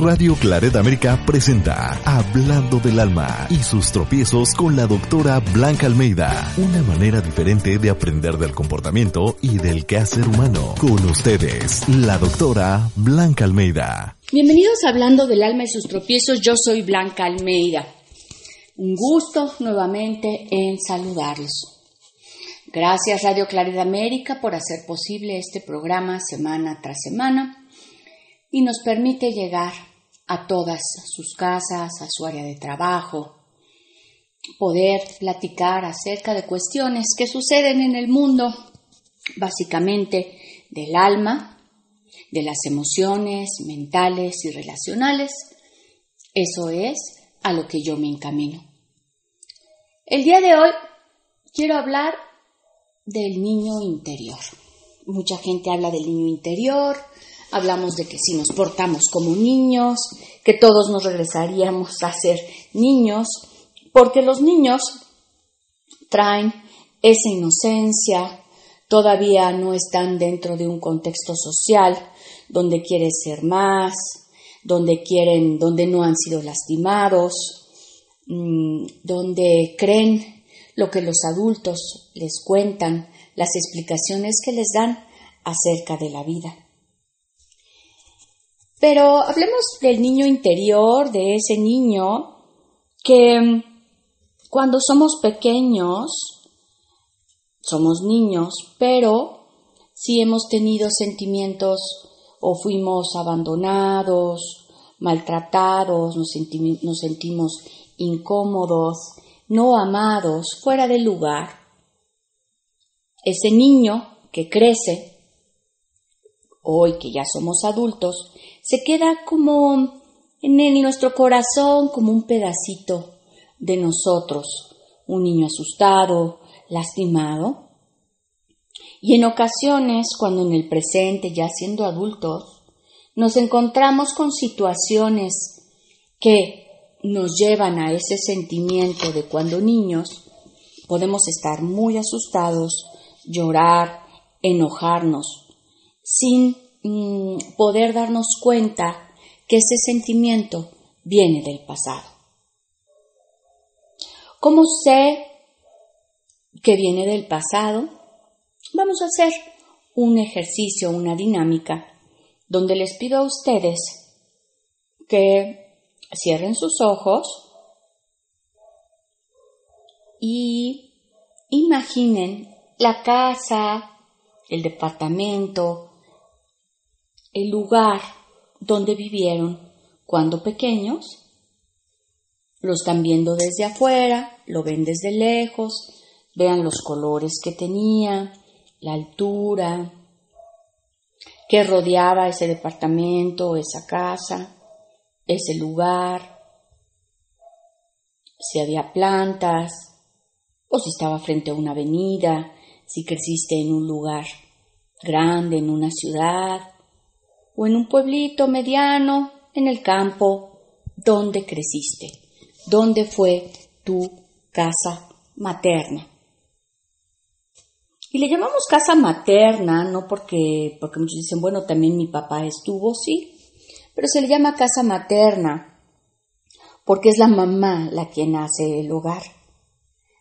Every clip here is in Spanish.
Radio Claret América presenta Hablando del Alma y sus tropiezos con la doctora Blanca Almeida. Una manera diferente de aprender del comportamiento y del quehacer humano. Con ustedes, la doctora Blanca Almeida. Bienvenidos a Hablando del Alma y sus tropiezos. Yo soy Blanca Almeida. Un gusto nuevamente en saludarlos. Gracias Radio Claret América por hacer posible este programa semana tras semana y nos permite llegar a todas sus casas, a su área de trabajo, poder platicar acerca de cuestiones que suceden en el mundo, básicamente del alma, de las emociones mentales y relacionales. Eso es a lo que yo me encamino. El día de hoy quiero hablar del niño interior. Mucha gente habla del niño interior, hablamos de que si nos portamos como niños, que todos nos regresaríamos a ser niños, porque los niños traen esa inocencia, todavía no están dentro de un contexto social donde quieren ser más, donde quieren, donde no han sido lastimados, mm, donde creen lo que los adultos les cuentan, las explicaciones que les dan acerca de la vida. Pero hablemos del niño interior, de ese niño que mm, cuando somos pequeños, somos niños, pero si hemos tenido sentimientos o fuimos abandonados, maltratados, nos, nos sentimos incómodos, no amados, fuera del lugar, ese niño que crece, hoy que ya somos adultos, se queda como en nuestro corazón, como un pedacito de nosotros, un niño asustado, lastimado. Y en ocasiones, cuando en el presente, ya siendo adultos, nos encontramos con situaciones que nos llevan a ese sentimiento de cuando niños, podemos estar muy asustados, llorar, enojarnos, sin Mm, poder darnos cuenta que ese sentimiento viene del pasado. ¿Cómo sé que viene del pasado? Vamos a hacer un ejercicio, una dinámica, donde les pido a ustedes que cierren sus ojos y imaginen la casa, el departamento, el lugar donde vivieron cuando pequeños. Lo están viendo desde afuera, lo ven desde lejos, vean los colores que tenía, la altura, que rodeaba ese departamento, esa casa, ese lugar, si había plantas, o si estaba frente a una avenida, si creciste en un lugar grande, en una ciudad, o en un pueblito mediano, en el campo, donde creciste, dónde fue tu casa materna. Y le llamamos casa materna, no porque, porque muchos dicen, bueno, también mi papá estuvo, sí, pero se le llama casa materna porque es la mamá la quien hace el hogar,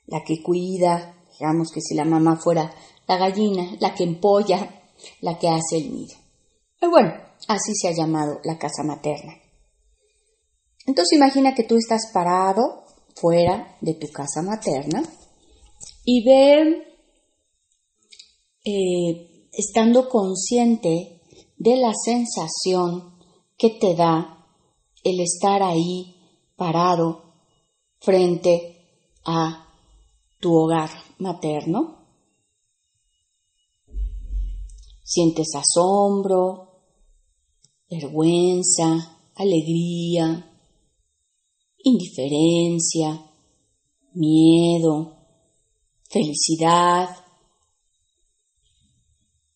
la que cuida, digamos que si la mamá fuera la gallina, la que empolla, la que hace el nido. Pero bueno, Así se ha llamado la casa materna. Entonces imagina que tú estás parado fuera de tu casa materna y ve, eh, estando consciente de la sensación que te da el estar ahí parado frente a tu hogar materno. Sientes asombro, vergüenza, alegría, indiferencia, miedo, felicidad.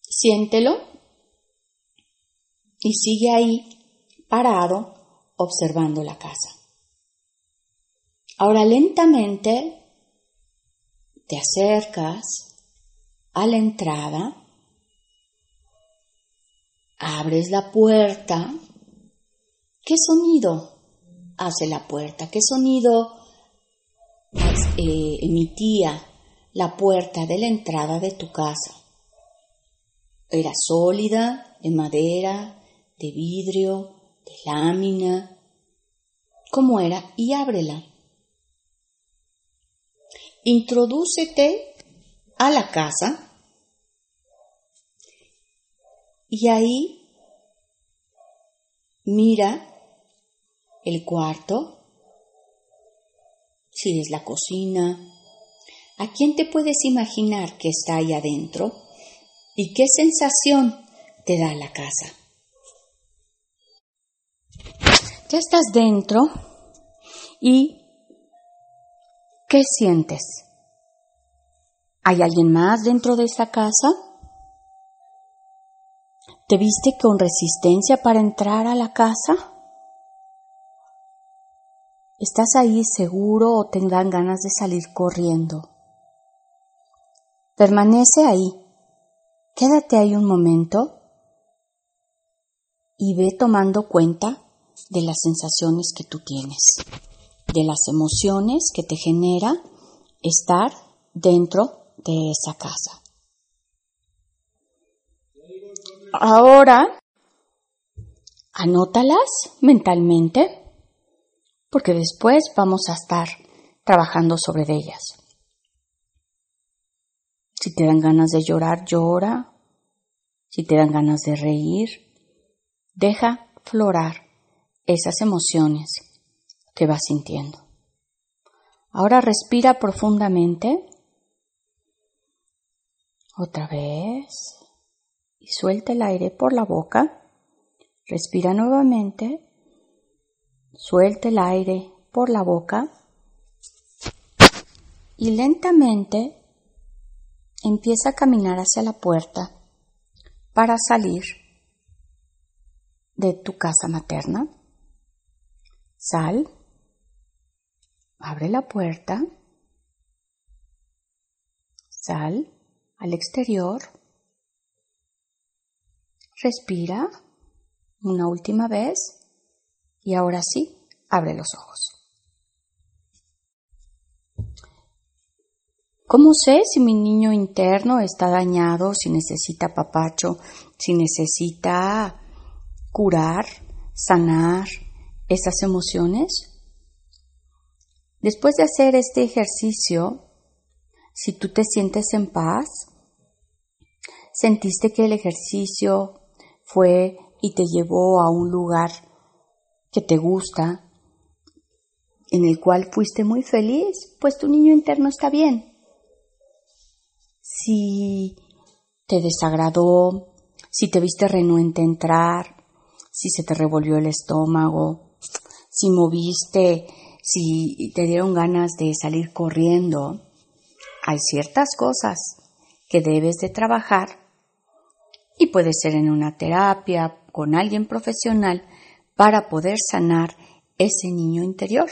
Siéntelo y sigue ahí parado observando la casa. Ahora lentamente te acercas a la entrada, abres la puerta. ¿Qué sonido hace la puerta? ¿Qué sonido eh, emitía la puerta de la entrada de tu casa? Era sólida, de madera, de vidrio, de lámina. ¿Cómo era? Y ábrela. Introdúcete a la casa y ahí mira el cuarto, si es la cocina, ¿a quién te puedes imaginar que está ahí adentro? ¿Y qué sensación te da la casa? Ya estás dentro y ¿qué sientes? ¿Hay alguien más dentro de esta casa? ¿Te viste con resistencia para entrar a la casa? ¿Estás ahí seguro o te dan ganas de salir corriendo? Permanece ahí. Quédate ahí un momento y ve tomando cuenta de las sensaciones que tú tienes, de las emociones que te genera estar dentro de esa casa. Ahora, anótalas mentalmente porque después vamos a estar trabajando sobre ellas. Si te dan ganas de llorar, llora. Si te dan ganas de reír, deja florar esas emociones que vas sintiendo. Ahora respira profundamente. Otra vez. Y suelta el aire por la boca. Respira nuevamente. Suelta el aire por la boca y lentamente empieza a caminar hacia la puerta para salir de tu casa materna. Sal, abre la puerta, sal al exterior, respira una última vez y ahora sí, abre los ojos. ¿Cómo sé si mi niño interno está dañado, si necesita papacho, si necesita curar, sanar esas emociones? Después de hacer este ejercicio, si tú te sientes en paz, sentiste que el ejercicio fue y te llevó a un lugar que te gusta, en el cual fuiste muy feliz, pues tu niño interno está bien. Si te desagradó, si te viste renuente entrar, si se te revolvió el estómago, si moviste, si te dieron ganas de salir corriendo, hay ciertas cosas que debes de trabajar y puede ser en una terapia con alguien profesional para poder sanar ese niño interior.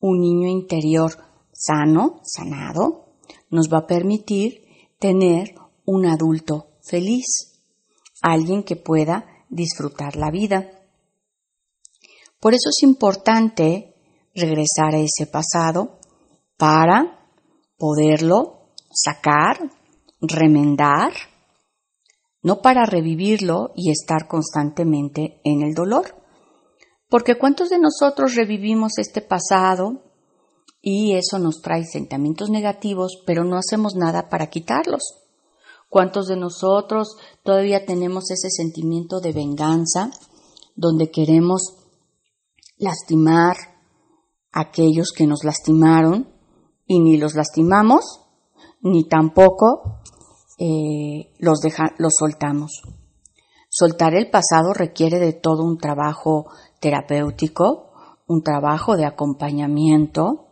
Un niño interior sano, sanado, nos va a permitir tener un adulto feliz, alguien que pueda disfrutar la vida. Por eso es importante regresar a ese pasado para poderlo sacar, remendar no para revivirlo y estar constantemente en el dolor. Porque ¿cuántos de nosotros revivimos este pasado y eso nos trae sentimientos negativos, pero no hacemos nada para quitarlos? ¿Cuántos de nosotros todavía tenemos ese sentimiento de venganza donde queremos lastimar a aquellos que nos lastimaron y ni los lastimamos, ni tampoco eh, los, los soltamos. Soltar el pasado requiere de todo un trabajo terapéutico, un trabajo de acompañamiento,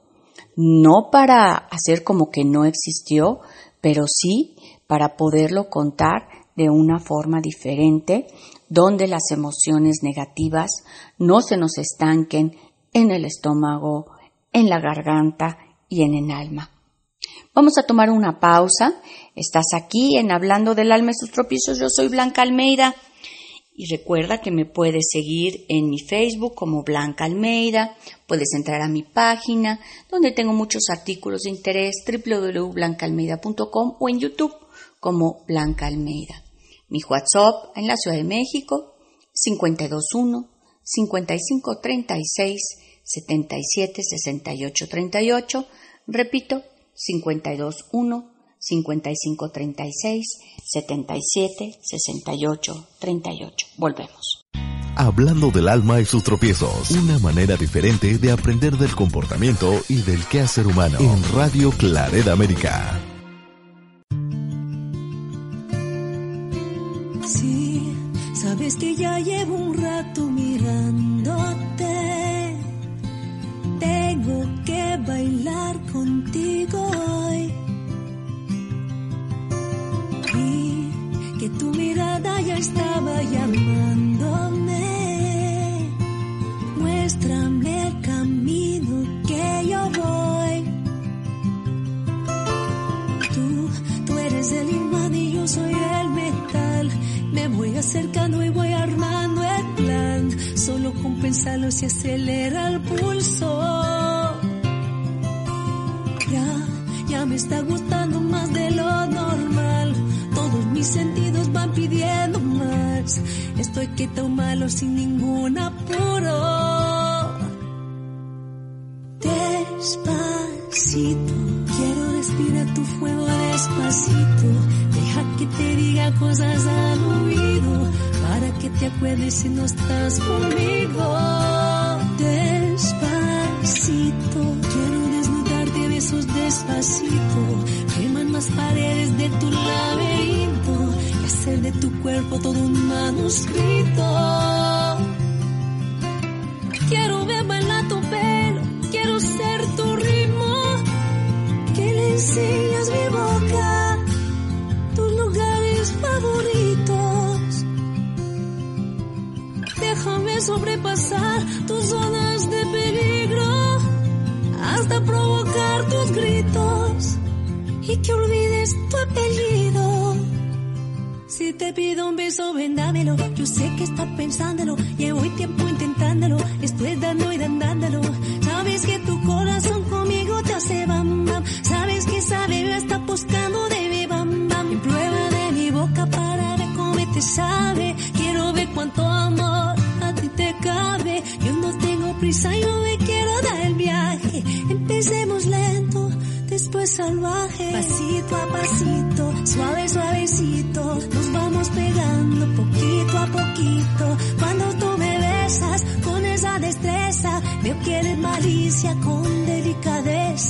no para hacer como que no existió, pero sí para poderlo contar de una forma diferente, donde las emociones negativas no se nos estanquen en el estómago, en la garganta y en el alma. Vamos a tomar una pausa. Estás aquí en Hablando del alma y sus tropiezos. Yo soy Blanca Almeida. Y recuerda que me puedes seguir en mi Facebook como Blanca Almeida, puedes entrar a mi página donde tengo muchos artículos de interés www.blancaalmeida.com o en YouTube como Blanca Almeida. Mi WhatsApp en la Ciudad de México 521 5536 77 68 38. Repito, 521 5536 77 68 38. Volvemos. Hablando del alma y sus tropiezos, una manera diferente de aprender del comportamiento y del quehacer humano en Radio Claret América. Sí, sabes que ya llevo un rato Muéstrame el camino que yo voy. Tú, tú eres el imán y yo soy el metal. Me voy acercando y voy armando el plan. Solo con pensarlo se acelera el pulso. Ya, ya me está gustando más de lo normal mis sentidos van pidiendo más. Estoy quieto malo sin ningún si no estás conmigo. Despacito, quiero desnudarte de besos despacito. Queman más paredes de tu laberinto hacer de tu cuerpo todo un manuscrito. Quiero ver bailar tu pelo, quiero ser tu ritmo, que le enseñas mi boca, Sobrepasar tus zonas de peligro, hasta provocar tus gritos y que olvides tu apellido. Si te pido un beso, vendámelo. Yo sé que estás pensándolo. Llevo tiempo intentándolo. Estoy dando y dándolo. Sabes que tu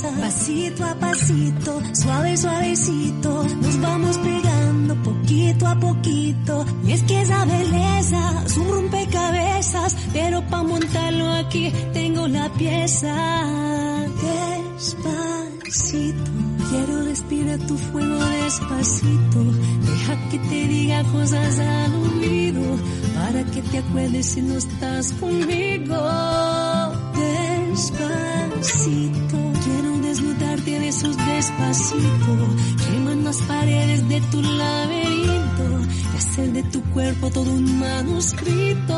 Pasito a pasito, suave, suavecito, nos vamos pegando poquito a poquito. Y es que esa belleza es un rompecabezas, pero para montarlo aquí tengo la pieza. Despacio Quiero respirar tu fuego despacito. Deja que te diga cosas al oído. Para que te acuerdes si no estás conmigo. Despacito. Quiero desnudarte de esos despacito. Queman las paredes de tu laberinto. Y hacer de tu cuerpo todo un manuscrito.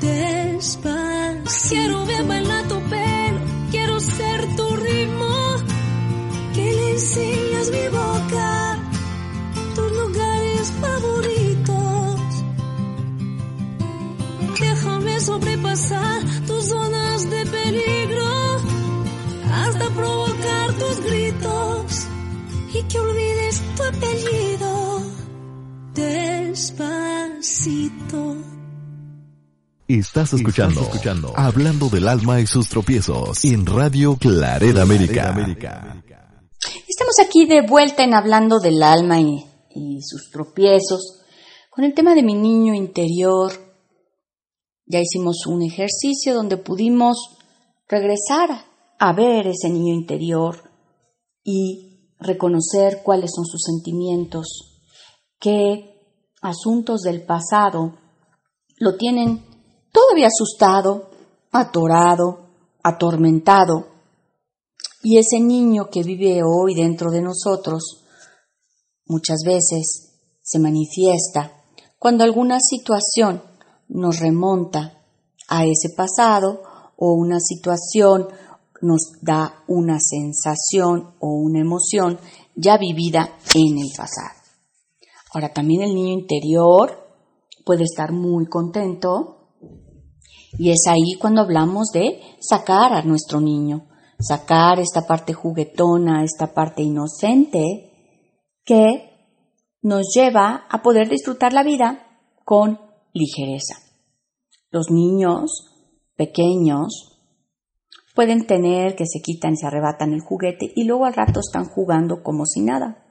Despacito. Quiero ver bailar tu pelo. Quiero ser tu ritmo enseñas mi boca, tus lugares favoritos. Déjame sobrepasar que olvides tu apellido. Despacito. Estás escuchando, escuchando, Hablando del alma y sus tropiezos en Radio Claret América. Estamos aquí de vuelta en hablando del alma y, sus tropiezos Con el tema de mi niño interior, ya hicimos un ejercicio donde pudimos regresar a ver ese niño interior y reconocer cuáles son sus sentimientos, qué asuntos del pasado lo tienen todavía asustado, atorado, atormentado. Y ese niño que vive hoy dentro de nosotros muchas veces se manifiesta cuando alguna situación nos remonta a ese pasado o una situación nos da una sensación o una emoción ya vivida en el pasado. Ahora también el niño interior puede estar muy contento y es ahí cuando hablamos de sacar a nuestro niño, sacar esta parte juguetona, esta parte inocente que nos lleva a poder disfrutar la vida con ligereza. Los niños pequeños pueden tener que se quitan y se arrebatan el juguete y luego al rato están jugando como si nada.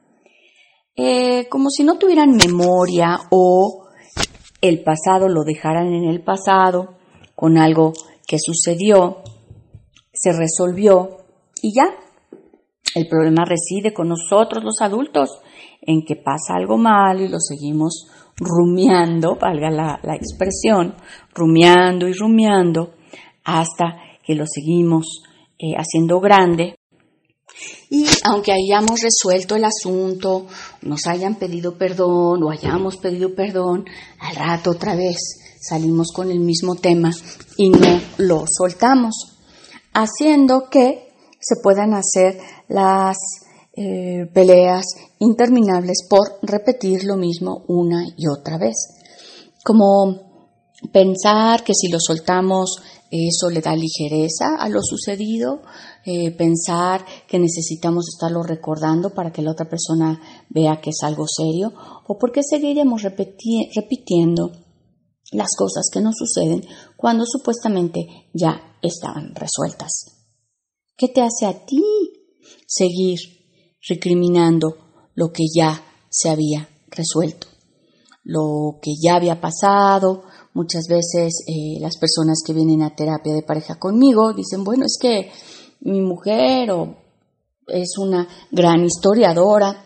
Eh, como si no tuvieran memoria o el pasado lo dejaran en el pasado con algo que sucedió, se resolvió y ya. El problema reside con nosotros los adultos, en que pasa algo mal y lo seguimos rumiando, valga la, expresión, rumiando y rumiando hasta lo seguimos eh, haciendo grande. Y aunque hayamos resuelto el asunto, nos hayan pedido perdón o hayamos pedido perdón, al rato otra vez salimos con el mismo tema y no lo soltamos, haciendo que se puedan hacer las eh, peleas interminables por repetir lo mismo una y otra vez. Como pensar que si lo soltamos eso le da ligereza a lo sucedido, eh, pensar que necesitamos estarlo recordando para que la otra persona vea que es algo serio, o porque seguiremos repitiendo las cosas que nos suceden cuando supuestamente ya estaban resueltas. ¿Qué te hace a ti seguir recriminando lo que ya se había resuelto, lo que ya había pasado. Muchas veces eh, las personas que vienen a terapia de pareja conmigo dicen, bueno, es que mi mujer es una gran historiadora.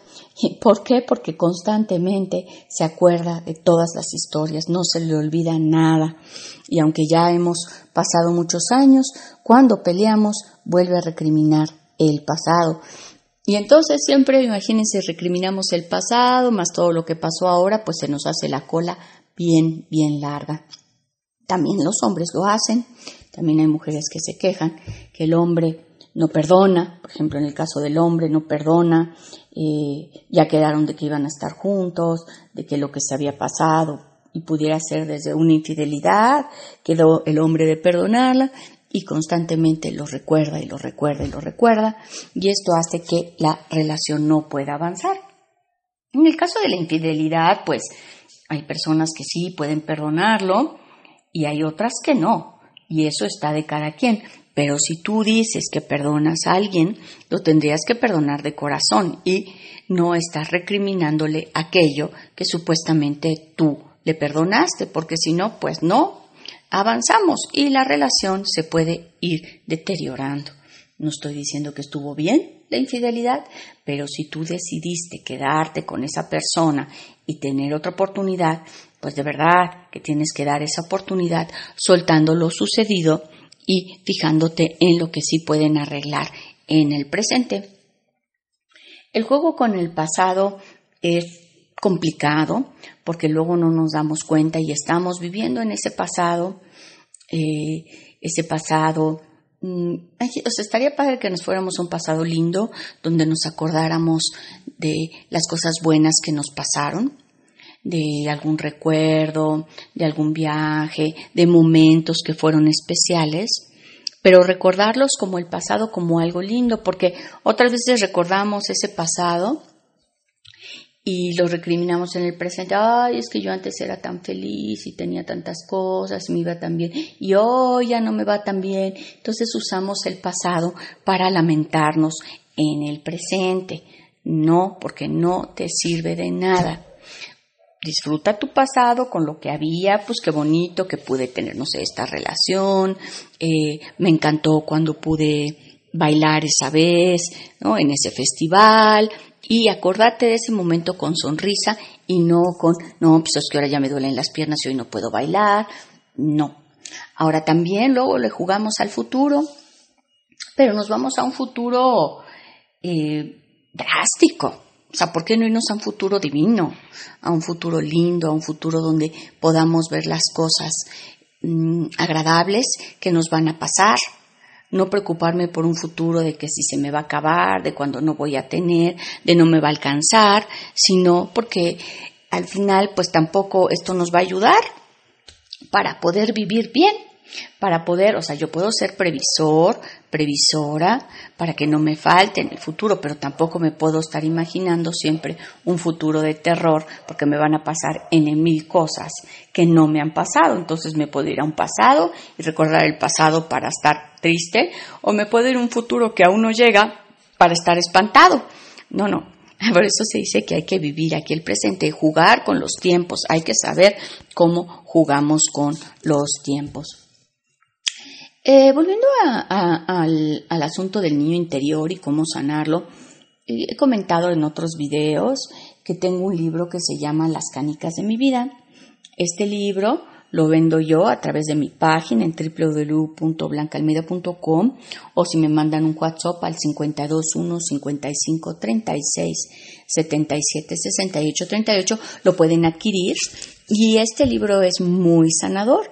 ¿Por qué? Porque constantemente se acuerda de todas las historias, no se le olvida nada. Y aunque ya hemos pasado muchos años, cuando peleamos vuelve a recriminar el pasado. Y entonces siempre, imagínense, recriminamos el pasado, más todo lo que pasó ahora, pues se nos hace la cola bien, bien larga. También los hombres lo hacen, también hay mujeres que se quejan que el hombre no perdona, por ejemplo, en el caso del hombre no perdona, eh, ya quedaron de que iban a estar juntos, de que lo que se había pasado y pudiera ser desde una infidelidad, quedó el hombre de perdonarla y constantemente lo recuerda y lo recuerda y lo recuerda y esto hace que la relación no pueda avanzar. En el caso de la infidelidad, pues hay personas que sí pueden perdonarlo y hay otras que no y eso está de cada quien. Pero si tú dices que perdonas a alguien, lo tendrías que perdonar de corazón y no estás recriminándole aquello que supuestamente tú le perdonaste, porque si no, pues no, avanzamos y la relación se puede ir deteriorando. No estoy diciendo que estuvo bien la infidelidad, pero si tú decidiste quedarte con esa persona y tener otra oportunidad, pues de verdad que tienes que dar esa oportunidad soltando lo sucedido y fijándote en lo que sí pueden arreglar en el presente. El juego con el pasado es complicado porque luego no nos damos cuenta y estamos viviendo en ese pasado, eh, ese pasado. Mm, o sea, estaría padre que nos fuéramos a un pasado lindo donde nos acordáramos de las cosas buenas que nos pasaron, de algún recuerdo, de algún viaje, de momentos que fueron especiales pero recordarlos como el pasado como algo lindo, porque otras veces recordamos ese pasado y lo recriminamos en el presente. Ay, es que yo antes era tan feliz y tenía tantas cosas, me iba tan bien y hoy ya no me va tan bien. Entonces usamos el pasado para lamentarnos en el presente. No, porque no te sirve de nada. disfruta tu pasado con lo que había, pues qué bonito que pude tener, no sé, esta relación, eh, me encantó cuando pude bailar esa vez, ¿no? En ese festival, y acordarte de ese momento con sonrisa y no con, no, pues es que ahora ya me duelen las piernas y hoy no puedo bailar, no. Ahora también luego le jugamos al futuro, pero nos vamos a un futuro eh, drástico, o sea, ¿por qué no irnos a un futuro divino, a un futuro lindo, a un futuro donde podamos ver las cosas mm, agradables que nos van a pasar? No preocuparme por un futuro de que si se me va a acabar, de cuando no voy a tener, de no me va a alcanzar, sino porque al final pues tampoco esto nos va a ayudar para poder vivir bien para poder, o sea, yo puedo ser previsor, previsora, para que no me falte en el futuro, pero tampoco me puedo estar imaginando siempre un futuro de terror, porque me van a pasar en mil cosas que no me han pasado. Entonces me puedo ir a un pasado y recordar el pasado para estar triste, o me puedo ir a un futuro que aún no llega para estar espantado. No, no, por eso se dice que hay que vivir aquí el presente, jugar con los tiempos, hay que saber cómo jugamos con los tiempos. Eh, volviendo al, asunto del niño interior y cómo sanarlo, eh, he comentado en otros videos que tengo un libro que se llama Las canicas de mi vida. Este libro lo vendo yo a través de mi página en www.blancalmeda.com o si me mandan un WhatsApp al 521 55 36 77 68 38 lo pueden adquirir y este libro es muy sanador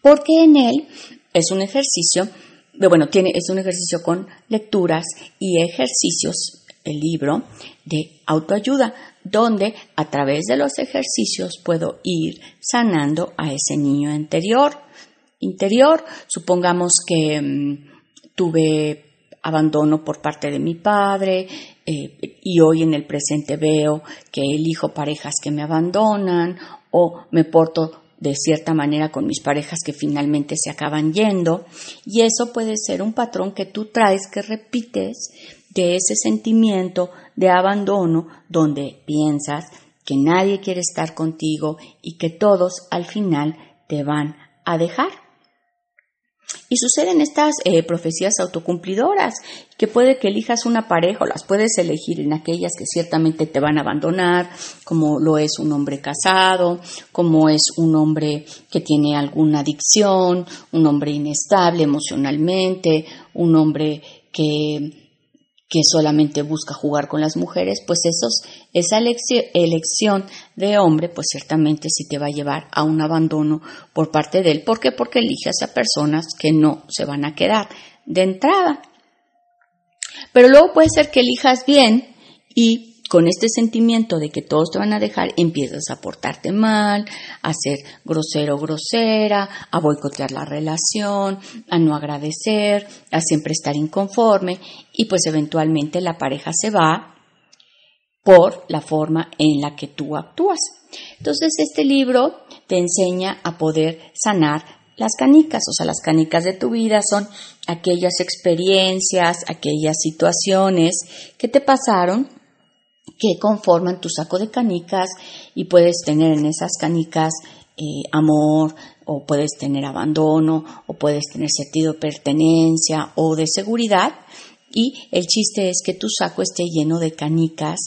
porque en él es un ejercicio, bueno, tiene, es un ejercicio con lecturas y ejercicios, el libro de autoayuda, donde a través de los ejercicios puedo ir sanando a ese niño interior. Interior, supongamos que mm, tuve abandono por parte de mi padre eh, y hoy en el presente veo que elijo parejas que me abandonan o me porto de cierta manera con mis parejas que finalmente se acaban yendo y eso puede ser un patrón que tú traes que repites de ese sentimiento de abandono donde piensas que nadie quiere estar contigo y que todos al final te van a dejar. Y suceden estas eh, profecías autocumplidoras, que puede que elijas una pareja o las puedes elegir en aquellas que ciertamente te van a abandonar, como lo es un hombre casado, como es un hombre que tiene alguna adicción, un hombre inestable emocionalmente, un hombre que que solamente busca jugar con las mujeres, pues esos, esa elección de hombre, pues ciertamente sí te va a llevar a un abandono por parte de él. ¿Por qué? Porque eliges a personas que no se van a quedar de entrada. Pero luego puede ser que elijas bien y con este sentimiento de que todos te van a dejar, empiezas a portarte mal, a ser grosero grosera, a boicotear la relación, a no agradecer, a siempre estar inconforme y pues eventualmente la pareja se va por la forma en la que tú actúas. Entonces este libro te enseña a poder sanar las canicas, o sea, las canicas de tu vida son aquellas experiencias, aquellas situaciones que te pasaron que conforman tu saco de canicas y puedes tener en esas canicas eh, amor o puedes tener abandono o puedes tener sentido de pertenencia o de seguridad y el chiste es que tu saco esté lleno de canicas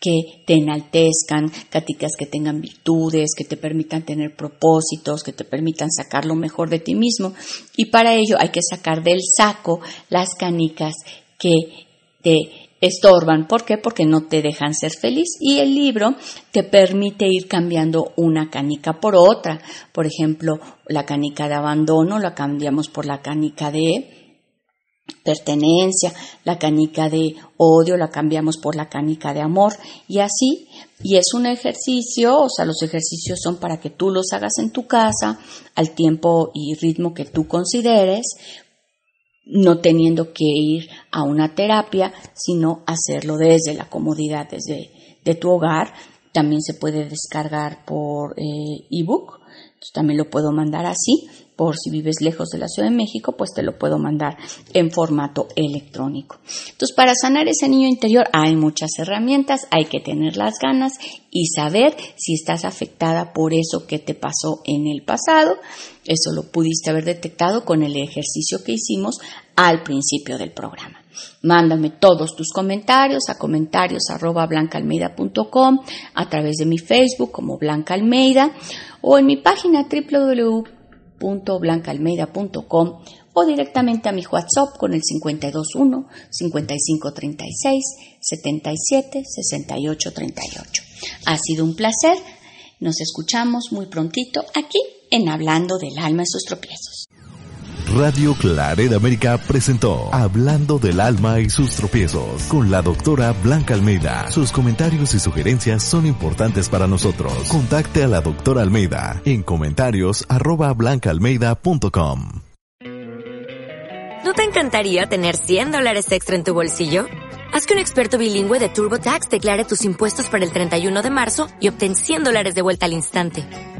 que te enaltezcan, canicas que tengan virtudes, que te permitan tener propósitos, que te permitan sacar lo mejor de ti mismo. Y para ello hay que sacar del saco las canicas que te estorban. ¿Por qué? Porque no te dejan ser feliz. Y el libro te permite ir cambiando una canica por otra. Por ejemplo, la canica de abandono la cambiamos por la canica de pertenencia, la canica de odio la cambiamos por la canica de amor y así. Y es un ejercicio, o sea, los ejercicios son para que tú los hagas en tu casa al tiempo y ritmo que tú consideres, no teniendo que ir a una terapia, sino hacerlo desde la comodidad, desde de tu hogar. También se puede descargar por eh, ebook, también lo puedo mandar así por si vives lejos de la Ciudad de México, pues te lo puedo mandar en formato electrónico. Entonces, para sanar ese niño interior hay muchas herramientas, hay que tener las ganas y saber si estás afectada por eso que te pasó en el pasado. Eso lo pudiste haber detectado con el ejercicio que hicimos al principio del programa. Mándame todos tus comentarios a comentarios arroba a través de mi Facebook como Blanca Almeida o en mi página www.blancaalmeida.com o directamente a mi WhatsApp con el 521 5536 77 68 38. Ha sido un placer. Nos escuchamos muy prontito aquí en Hablando del alma y sus tropiezos. Radio Claret América presentó Hablando del alma y sus tropiezos con la doctora Blanca Almeida. Sus comentarios y sugerencias son importantes para nosotros. Contacte a la doctora Almeida en comentarios arroba blancaalmeida.com. ¿No te encantaría tener 100 dólares extra en tu bolsillo? Haz que un experto bilingüe de TurboTax declare tus impuestos para el 31 de marzo y obtén 100 dólares de vuelta al instante.